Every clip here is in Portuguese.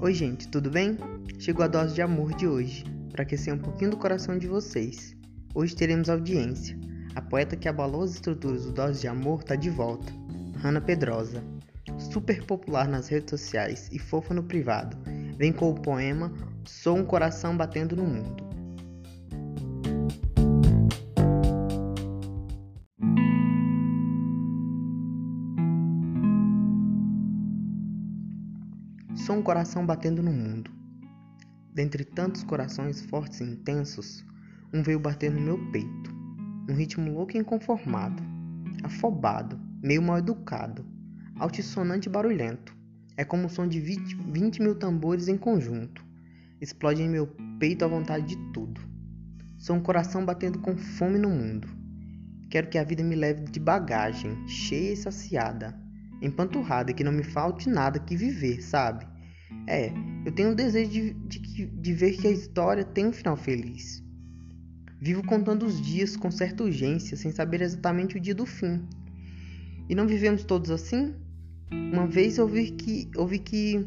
Oi, gente, tudo bem? Chegou a dose de amor de hoje, para aquecer um pouquinho do coração de vocês. Hoje teremos audiência. A poeta que abalou as estruturas do Dose de Amor tá de volta. Hanna Pedrosa. Super popular nas redes sociais e fofa no privado. Vem com o poema Sou um coração batendo no mundo. Sou um coração batendo no mundo. Dentre tantos corações fortes e intensos, um veio bater no meu peito, num ritmo louco e inconformado, afobado, meio mal educado, altissonante e barulhento. É como o som de 20, 20 mil tambores em conjunto. Explode em meu peito a vontade de tudo. Sou um coração batendo com fome no mundo. Quero que a vida me leve de bagagem, cheia e saciada, empanturrada, que não me falte nada que viver, sabe? É, eu tenho o desejo de, de, de ver que a história tem um final feliz. Vivo contando os dias com certa urgência, sem saber exatamente o dia do fim. E não vivemos todos assim? Uma vez ouvi que, ouvi que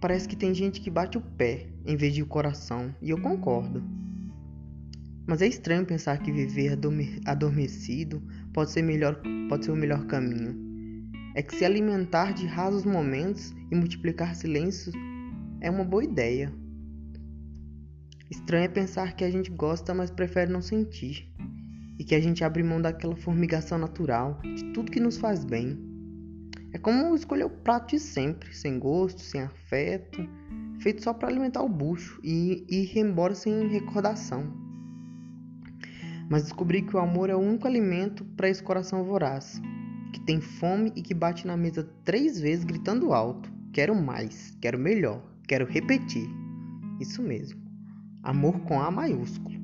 parece que tem gente que bate o pé em vez de o coração, e eu concordo. Mas é estranho pensar que viver adormecido pode ser, melhor, pode ser o melhor caminho é que se alimentar de rasos momentos e multiplicar silêncios é uma boa ideia. Estranho é pensar que a gente gosta, mas prefere não sentir, e que a gente abre mão daquela formigação natural, de tudo que nos faz bem. É como escolher o prato de sempre, sem gosto, sem afeto, feito só para alimentar o bucho e ir embora sem recordação. Mas descobri que o amor é o único alimento para esse coração voraz que tem fome e que bate na mesa três vezes gritando alto: Quero mais, quero melhor, quero repetir. Isso mesmo, amor com A maiúsculo,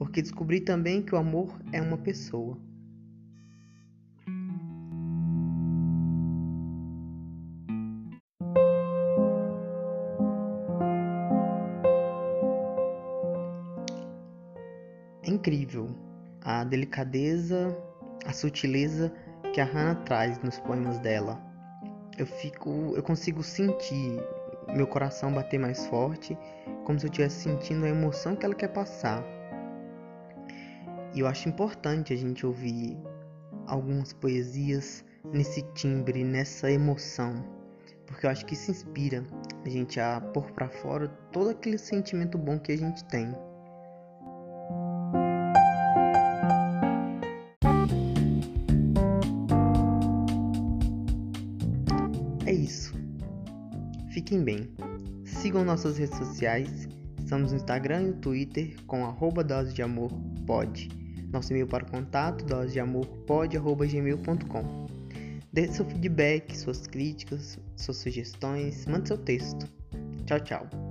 porque descobri também que o amor é uma pessoa. É incrível a delicadeza, a sutileza que a Hannah traz nos poemas dela. Eu fico, eu consigo sentir meu coração bater mais forte, como se eu estivesse sentindo a emoção que ela quer passar. E eu acho importante a gente ouvir algumas poesias nesse timbre, nessa emoção, porque eu acho que isso inspira a gente a pôr para fora todo aquele sentimento bom que a gente tem. É isso. Fiquem bem. Sigam nossas redes sociais. Estamos no Instagram e no Twitter com arroba dose de amor pode. Nosso e-mail para contato dose de amor gmail.com. Dê seu feedback, suas críticas, suas sugestões, mande seu texto. Tchau, tchau.